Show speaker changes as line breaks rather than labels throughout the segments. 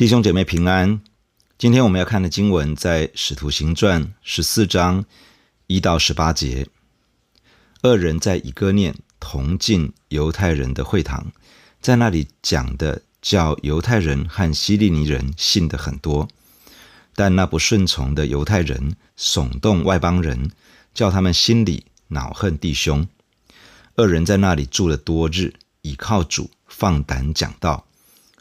弟兄姐妹平安。今天我们要看的经文在《使徒行传》十四章一到十八节。二人在以哥念同进犹太人的会堂，在那里讲的叫犹太人和希利尼人信的很多，但那不顺从的犹太人怂动外邦人，叫他们心里恼恨弟兄。二人在那里住了多日，倚靠主放胆讲道，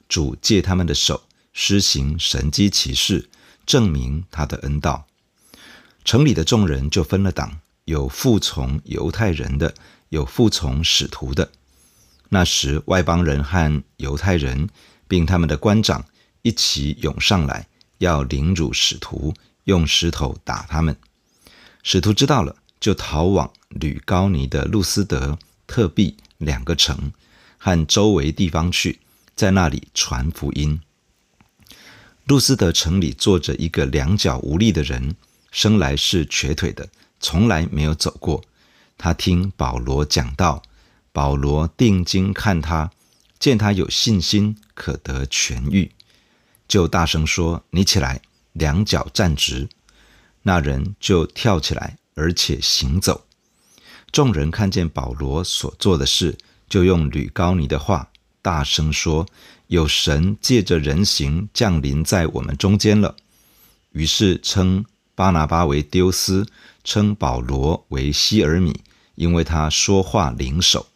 主借他们的手。施行神迹奇事，证明他的恩道。城里的众人就分了党，有服从犹太人的，有服从使徒的。那时外邦人和犹太人，并他们的官长一起涌上来，要凌辱使徒，用石头打他们。使徒知道了，就逃往吕高尼的路斯德、特庇两个城和周围地方去，在那里传福音。路斯德城里坐着一个两脚无力的人，生来是瘸腿的，从来没有走过。他听保罗讲道，保罗定睛看他，见他有信心，可得痊愈，就大声说：“你起来，两脚站直。”那人就跳起来，而且行走。众人看见保罗所做的事，就用吕高尼的话大声说。有神借着人形降临在我们中间了，于是称巴拿巴为丢斯，称保罗为希尔米，因为他说话灵手。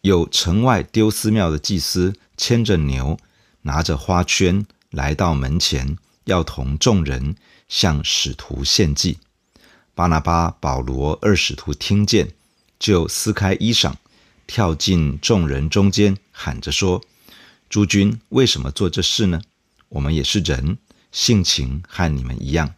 有城外丢斯庙的祭司牵着牛，拿着花圈来到门前，要同众人向使徒献祭。巴拿巴、保罗二使徒听见，就撕开衣裳，跳进众人中间，喊着说。诸君为什么做这事呢？我们也是人，性情和你们一样。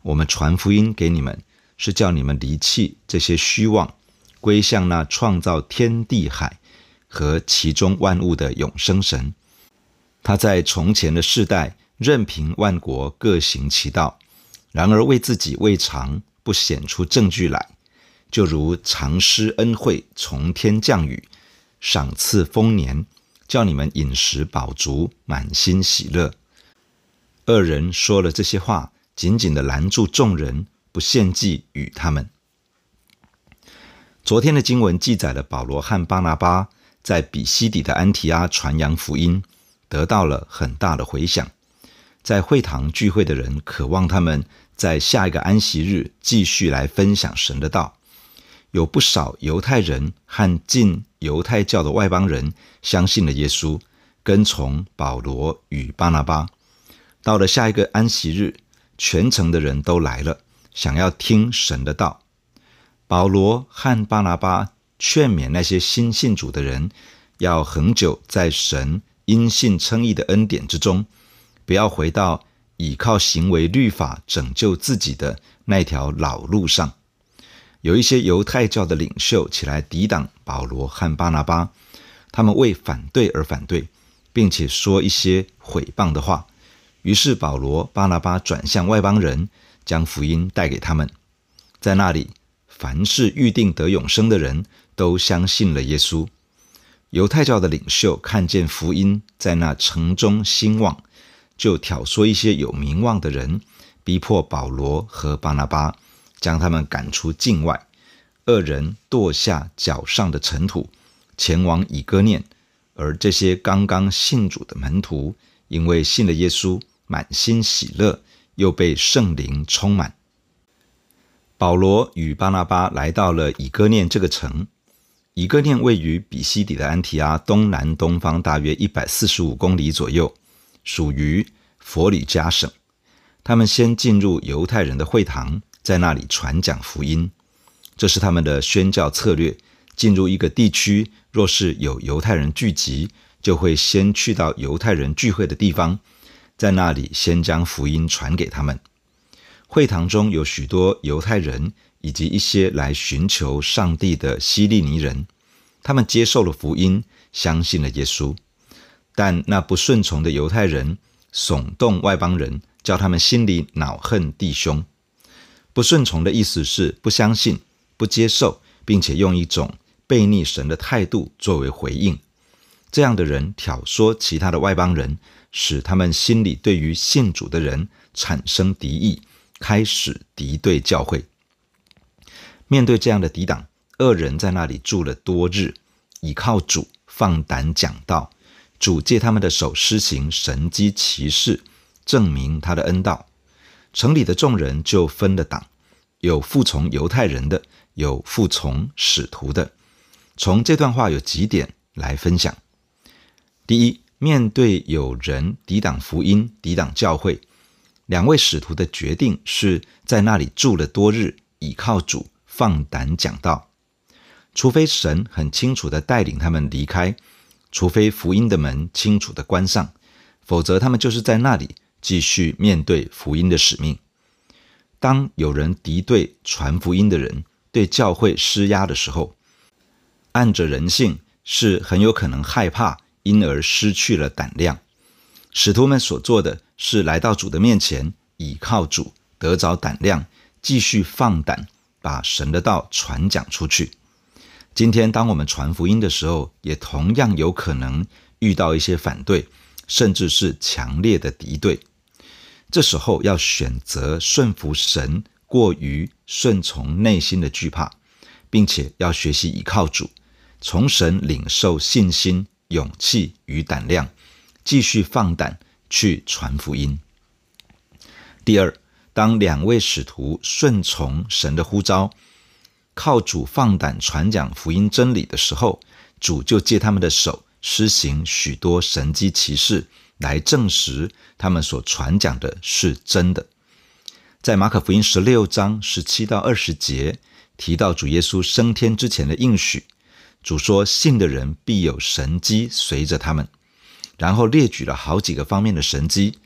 我们传福音给你们，是叫你们离弃这些虚妄，归向那创造天地海和其中万物的永生神。他在从前的世代，任凭万国各行其道，然而为自己未尝不显出证据来，就如常施恩惠，从天降雨，赏赐丰年。叫你们饮食饱足，满心喜乐。二人说了这些话，紧紧地拦住众人，不献祭与他们。昨天的经文记载了保罗和巴拿巴在比西底的安提阿传扬福音，得到了很大的回响。在会堂聚会的人渴望他们在下一个安息日继续来分享神的道。有不少犹太人和近犹太教的外邦人相信了耶稣，跟从保罗与巴拿巴。到了下一个安息日，全城的人都来了，想要听神的道。保罗和巴拿巴劝勉那些新信主的人，要恒久在神因信称义的恩典之中，不要回到倚靠行为律法拯救自己的那条老路上。有一些犹太教的领袖起来抵挡保罗和巴拿巴，他们为反对而反对，并且说一些毁谤的话。于是保罗、巴拿巴转向外邦人，将福音带给他们。在那里，凡是预定得永生的人都相信了耶稣。犹太教的领袖看见福音在那城中兴旺，就挑唆一些有名望的人，逼迫保罗和巴拿巴。将他们赶出境外，二人跺下脚上的尘土，前往以哥念。而这些刚刚信主的门徒，因为信了耶稣，满心喜乐，又被圣灵充满。保罗与巴拿巴来到了以哥念这个城。以哥念位于比西底的安提阿东南东方大约一百四十五公里左右，属于佛里加省。他们先进入犹太人的会堂。在那里传讲福音，这是他们的宣教策略。进入一个地区，若是有犹太人聚集，就会先去到犹太人聚会的地方，在那里先将福音传给他们。会堂中有许多犹太人，以及一些来寻求上帝的希利尼人，他们接受了福音，相信了耶稣。但那不顺从的犹太人怂动外邦人，叫他们心里恼恨弟兄。不顺从的意思是不相信、不接受，并且用一种悖逆神的态度作为回应。这样的人挑唆其他的外邦人，使他们心里对于信主的人产生敌意，开始敌对教会。面对这样的抵挡，恶人在那里住了多日，倚靠主放胆讲道，主借他们的手施行神迹奇事，证明他的恩道。城里的众人就分了党，有服从犹太人的，有服从使徒的。从这段话有几点来分享。第一，面对有人抵挡福音、抵挡教会，两位使徒的决定是在那里住了多日，倚靠主，放胆讲道。除非神很清楚地带领他们离开，除非福音的门清楚地关上，否则他们就是在那里继续面对福音的使命。当有人敌对传福音的人对教会施压的时候，按着人性是很有可能害怕。因而失去了胆量。使徒们所做的是来到主的面前，倚靠主，得着胆量，继续放胆把神的道传讲出去。今天，当我们传福音的时候，也同样有可能遇到一些反对，甚至是强烈的敌对。这时候要选择顺服神，过于顺从内心的惧怕，并且要学习倚靠主，从神领受信心。勇气与胆量，继续放胆去传福音。第二，当两位使徒顺从神的呼召，靠主放胆传讲福音真理的时候，主就借他们的手施行许多神迹奇事，来证实他们所传讲的是真的。在马可福音十六章十七到二十节提到主耶稣升天之前的应许。主说：“信的人必有神迹随着他们。”然后列举了好几个方面的神迹。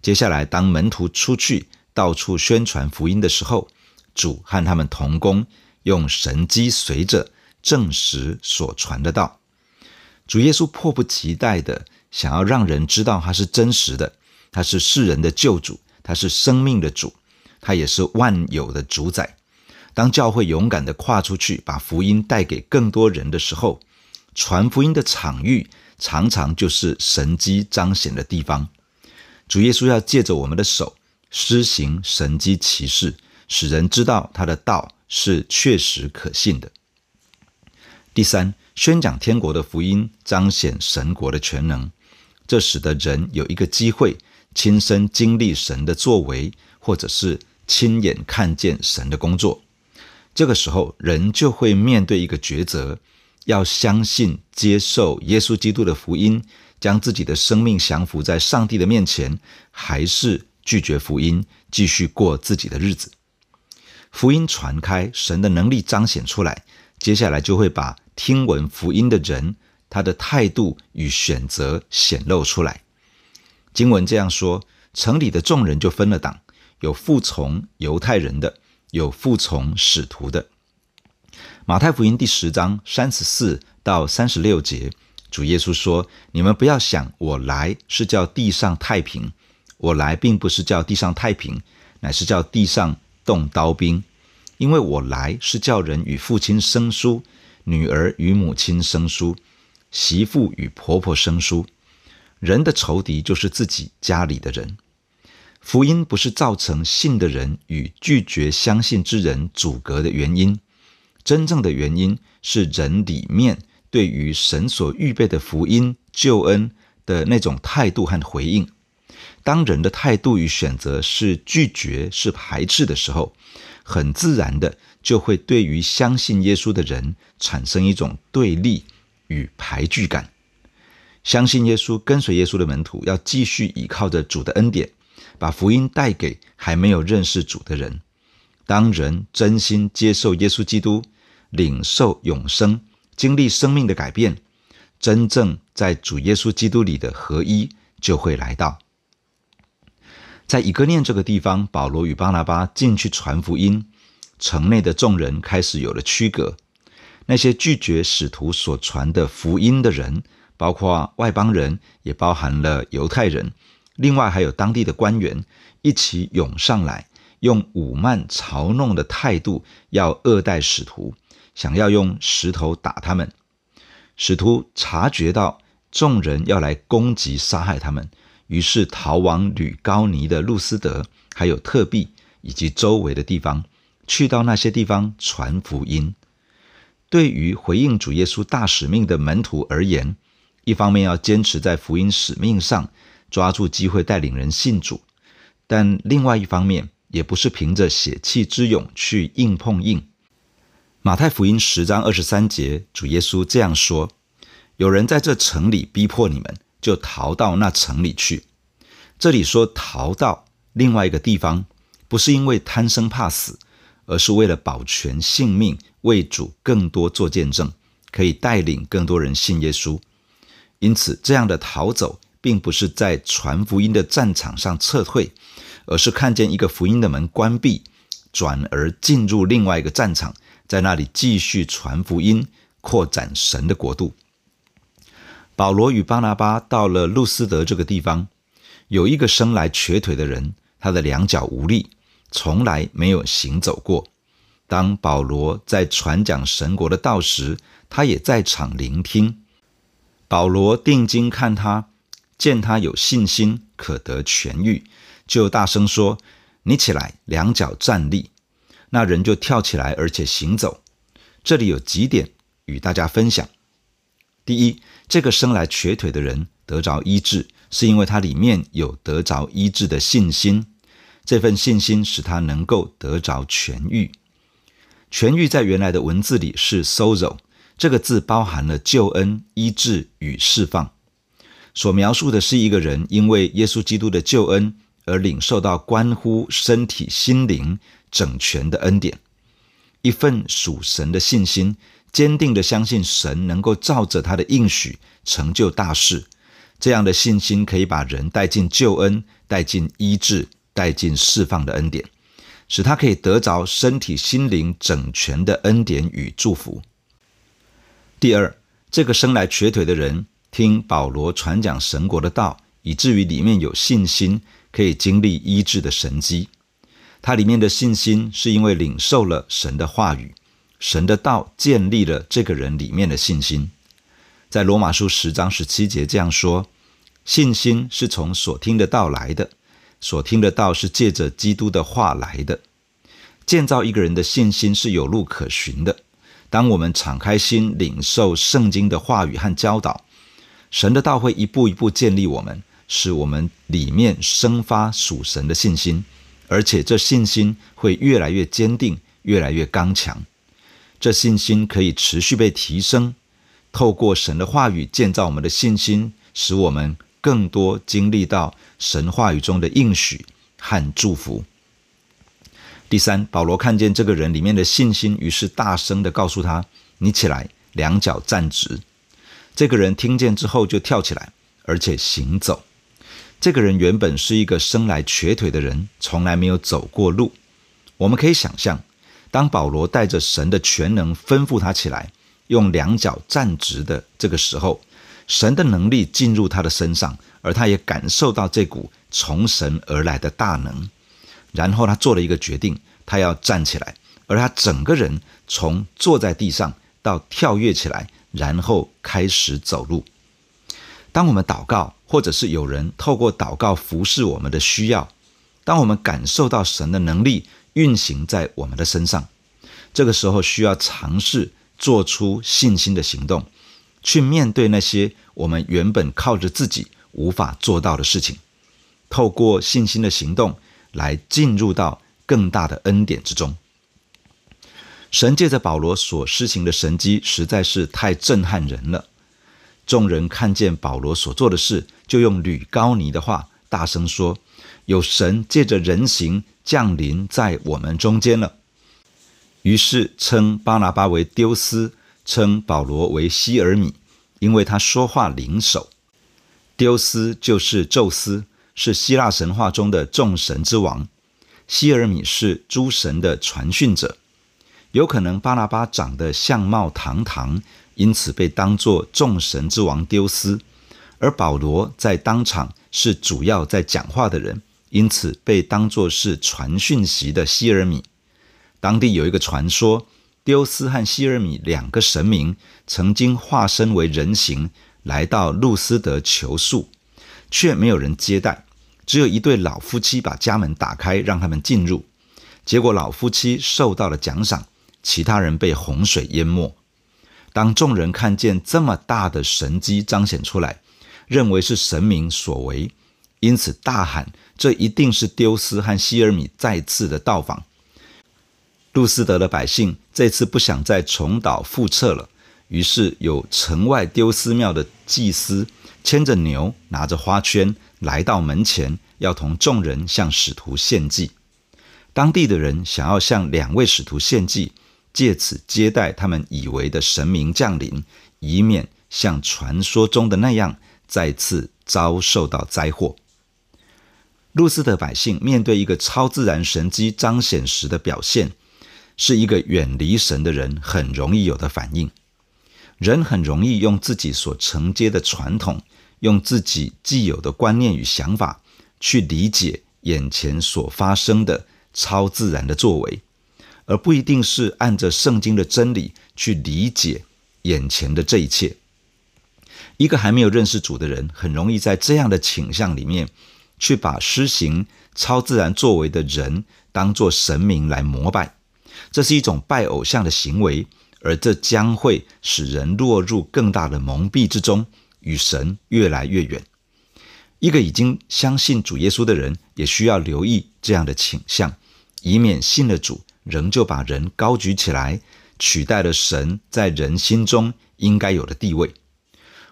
接下来，当门徒出去到处宣传福音的时候，主和他们同工，用神迹随着证实所传的道。主耶稣迫不及待地想要让人知道他是真实的，他是世人的救主，他是生命的主，他也是万有的主宰。当教会勇敢地跨出去，把福音带给更多人的时候，传福音的场域常常就是神迹彰显的地方。主耶稣要借着我们的手施行神迹奇事，使人知道他的道是确实可信的。第三，宣讲天国的福音，彰显神国的全能，这使得人有一个机会亲身经历神的作为，或者是亲眼看见神的工作。这个时候，人就会面对一个抉择：要相信、接受耶稣基督的福音，将自己的生命降服在上帝的面前，还是拒绝福音，继续过自己的日子？福音传开，神的能力彰显出来，接下来就会把听闻福音的人他的态度与选择显露出来。经文这样说：城里的众人就分了党，有服从犹太人的。有服从使徒的。马太福音第十章三十四到三十六节，主耶稣说：“你们不要想我来是叫地上太平，我来并不是叫地上太平，乃是叫地上动刀兵。因为我来是叫人与父亲生疏，女儿与母亲生疏，媳妇与婆婆生疏。人的仇敌就是自己家里的人。”福音不是造成信的人与拒绝相信之人阻隔的原因，真正的原因是人里面对于神所预备的福音救恩的那种态度和回应。当人的态度与选择是拒绝、是排斥的时候，很自然的就会对于相信耶稣的人产生一种对立与排拒感。相信耶稣、跟随耶稣的门徒要继续依靠着主的恩典。把福音带给还没有认识主的人。当人真心接受耶稣基督，领受永生，经历生命的改变，真正在主耶稣基督里的合一就会来到。在以哥念这个地方，保罗与巴拿巴进去传福音，城内的众人开始有了区隔。那些拒绝使徒所传的福音的人，包括外邦人，也包含了犹太人。另外还有当地的官员一起涌上来，用武慢嘲弄的态度要恶待使徒，想要用石头打他们。使徒察觉到众人要来攻击杀害他们，于是逃往吕高尼的路斯德，还有特庇以及周围的地方，去到那些地方传福音。对于回应主耶稣大使命的门徒而言，一方面要坚持在福音使命上，抓住机会带领人信主；但另外一方面，也不是凭着血气之勇去硬碰硬。马太福音十章二十三节，主耶稣这样说：“有人在这城里逼迫你们，就逃到那城里去。”这里说逃到另外一个地方，不是因为贪生怕死，而是为了保全性命。为主更多做见证，可以带领更多人信耶稣。因此，这样的逃走，并不是在传福音的战场上撤退，而是看见一个福音的门关闭，转而进入另外一个战场，在那里继续传福音，扩展神的国度。保罗与巴拿巴到了路斯德这个地方，有一个生来瘸腿的人，他的两脚无力，从来没有行走过。当保罗在传讲神国的道时，他也在场聆听。保罗定睛看他，见他有信心，可得痊愈，就大声说：“你起来，两脚站立。”那人就跳起来，而且行走。这里有几点与大家分享：第一，这个生来瘸腿的人得着医治，是因为他里面有得着医治的信心，这份信心使他能够得着痊愈。痊愈在原来的文字里是 “sozo”，这个字包含了救恩、医治与释放，所描述的是一个人因为耶稣基督的救恩而领受到关乎身体、心灵整全的恩典，一份属神的信心，坚定地相信神能够照着他的应许成就大事。这样的信心可以把人带进救恩、带进医治、带进释放的恩典。使他可以得着身体、心灵整全的恩典与祝福。第二，这个生来瘸腿的人听保罗传讲神国的道，以至于里面有信心，可以经历医治的神迹。他里面的信心是因为领受了神的话语，神的道建立了这个人里面的信心。在罗马书十章十七节这样说：信心是从所听的道来的。所听的道是借着基督的话来的，建造一个人的信心是有路可循的。当我们敞开心领受圣经的话语和教导，神的道会一步一步建立我们，使我们里面生发属神的信心，而且这信心会越来越坚定，越来越刚强。这信心可以持续被提升，透过神的话语建造我们的信心，使我们。更多经历到神话语中的应许和祝福。第三，保罗看见这个人里面的信心，于是大声地告诉他：“你起来，两脚站直。”这个人听见之后就跳起来，而且行走。这个人原本是一个生来瘸腿的人，从来没有走过路。我们可以想象，当保罗带着神的全能吩咐他起来，用两脚站直的这个时候。神的能力进入他的身上，而他也感受到这股从神而来的大能。然后他做了一个决定，他要站起来，而他整个人从坐在地上到跳跃起来，然后开始走路。当我们祷告，或者是有人透过祷告服侍我们的需要，当我们感受到神的能力运行在我们的身上，这个时候需要尝试做出信心的行动。去面对那些我们原本靠着自己无法做到的事情，透过信心的行动来进入到更大的恩典之中。神借着保罗所施行的神迹实在是太震撼人了。众人看见保罗所做的事，就用吕高尼的话大声说：“有神借着人形降临在我们中间了。”于是称巴拿巴为丢斯。称保罗为希尔米，因为他说话灵手。丢斯就是宙斯，是希腊神话中的众神之王。希尔米是诸神的传讯者。有可能巴拿巴长得相貌堂堂，因此被当作众神之王丢斯；而保罗在当场是主要在讲话的人，因此被当作是传讯席的希尔米。当地有一个传说。丢斯和希尔米两个神明曾经化身为人形，来到路斯德求宿，却没有人接待，只有一对老夫妻把家门打开，让他们进入。结果老夫妻受到了奖赏，其他人被洪水淹没。当众人看见这么大的神迹彰显出来，认为是神明所为，因此大喊：“这一定是丢斯和希尔米再次的到访。”路斯德的百姓这次不想再重蹈覆辙了，于是有城外丢斯庙的祭司牵着牛，拿着花圈来到门前，要同众人向使徒献祭。当地的人想要向两位使徒献祭，借此接待他们以为的神明降临，以免像传说中的那样再次遭受到灾祸。路斯德百姓面对一个超自然神迹彰显时的表现，是一个远离神的人很容易有的反应。人很容易用自己所承接的传统，用自己既有的观念与想法去理解眼前所发生的超自然的作为，而不一定是按着圣经的真理去理解眼前的这一切。一个还没有认识主的人，很容易在这样的倾向里面，去把施行超自然作为的人当作神明来膜拜。这是一种拜偶像的行为，而这将会使人落入更大的蒙蔽之中，与神越来越远。一个已经相信主耶稣的人，也需要留意这样的倾向，以免信了主，仍旧把人高举起来，取代了神在人心中应该有的地位。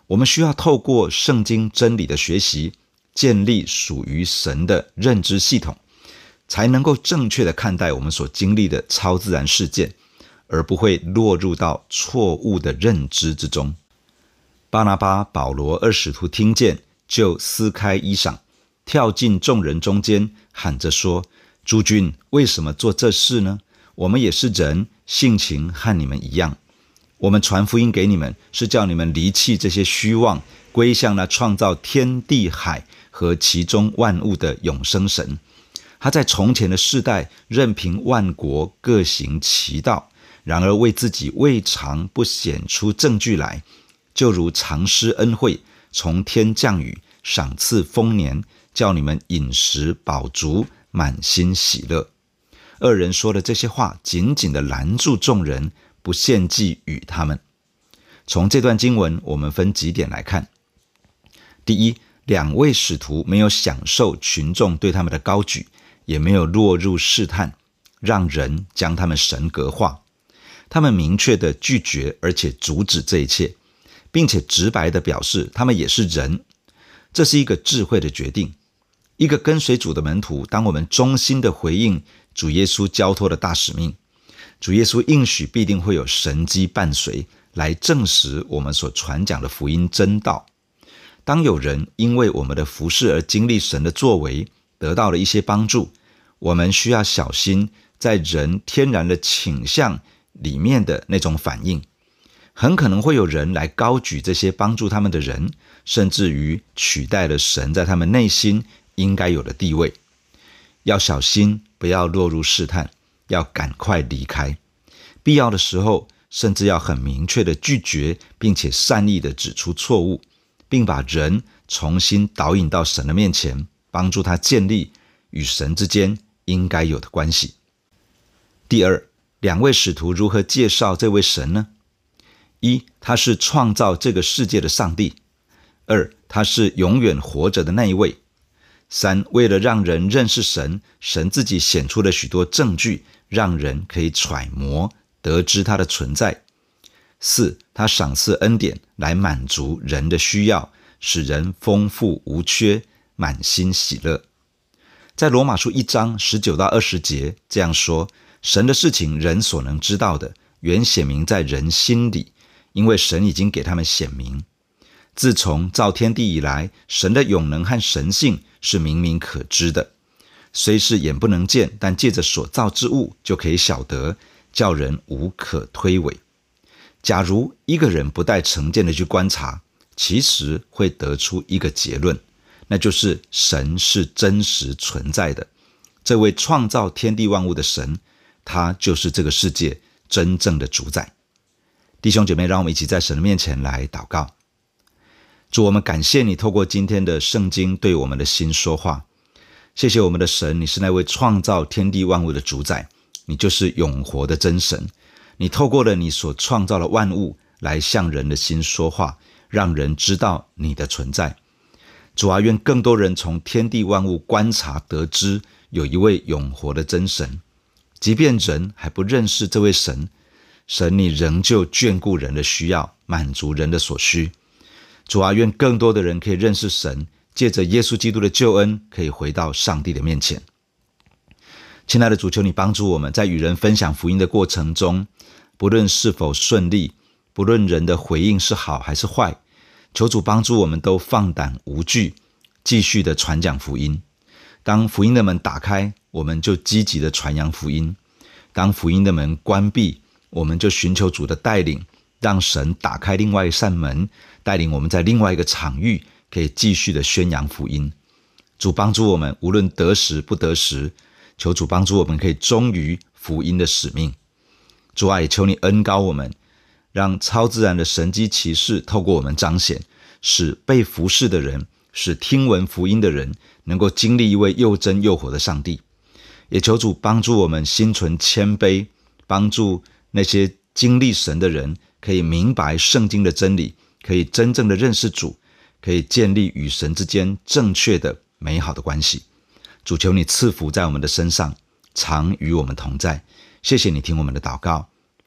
我们需要透过圣经真理的学习，建立属于神的认知系统。才能够正确的看待我们所经历的超自然事件，而不会落入到错误的认知之中。巴拿巴、保罗二使徒听见，就撕开衣裳，跳进众人中间，喊着说：“诸君为什么做这事呢？我们也是人，性情和你们一样。我们传福音给你们，是叫你们离弃这些虚妄，归向那创造天地海和其中万物的永生神。”他在从前的世代，任凭万国各行其道，然而为自己未尝不显出证据来，就如常施恩惠，从天降雨，赏赐丰年，叫你们饮食饱足，满心喜乐。二人说的这些话，紧紧地拦住众人，不献祭与他们。从这段经文，我们分几点来看：第一，两位使徒没有享受群众对他们的高举。也没有落入试探，让人将他们神格化。他们明确地拒绝，而且阻止这一切，并且直白地表示他们也是人。这是一个智慧的决定。一个跟随主的门徒，当我们忠心地回应主耶稣交托的大使命，主耶稣应许必定会有神迹伴随，来证实我们所传讲的福音真道。当有人因为我们的服饰而经历神的作为，得到了一些帮助。我们需要小心，在人天然的倾向里面的那种反应，很可能会有人来高举这些帮助他们的人，甚至于取代了神在他们内心应该有的地位。要小心，不要落入试探，要赶快离开。必要的时候，甚至要很明确的拒绝，并且善意的指出错误，并把人重新导引到神的面前，帮助他建立与神之间。应该有的关系。第二，两位使徒如何介绍这位神呢？一，他是创造这个世界的上帝；二，他是永远活着的那一位；三，为了让人认识神，神自己显出了许多证据，让人可以揣摩得知他的存在；四，他赏赐恩典来满足人的需要，使人丰富无缺，满心喜乐。在罗马书一章十九到二十节这样说：神的事情，人所能知道的，原显明在人心里，因为神已经给他们显明。自从造天地以来，神的永能和神性是明明可知的，虽是眼不能见，但借着所造之物就可以晓得，叫人无可推诿。假如一个人不带成见的去观察，其实会得出一个结论。那就是神是真实存在的，这位创造天地万物的神，他就是这个世界真正的主宰。弟兄姐妹，让我们一起在神的面前来祷告。主，我们感谢你透过今天的圣经对我们的心说话。谢谢我们的神，你是那位创造天地万物的主宰，你就是永活的真神。你透过了你所创造的万物来向人的心说话，让人知道你的存在。主啊，愿更多人从天地万物观察得知，有一位永活的真神。即便人还不认识这位神，神你仍旧眷顾人的需要，满足人的所需。主啊，愿更多的人可以认识神，借着耶稣基督的救恩，可以回到上帝的面前。亲爱的主，求你帮助我们在与人分享福音的过程中，不论是否顺利，不论人的回应是好还是坏，求主帮助我们都放胆无惧，继续的传讲福音。当福音的门打开，我们就积极的传扬福音；当福音的门关闭，我们就寻求主的带领，让神打开另外一扇门，带领我们在另外一个场域，可以继续的宣扬福音。主帮助我们，无论得时不得时，求主帮助我们，可以忠于福音的使命。主啊，也求你恩高我们，让超自然的神迹奇事透过我们彰显，使被服侍的人，使听闻福音的人。能够经历一位又真又活的上帝，也求主帮助我们心存谦卑，帮助那些经历神的人可以明白圣经的真理，可以真正的认识主，可以建立与神之间正确的美好的关系。主求你赐福在我们的身上，常与我们同在。谢谢你听我们的祷告，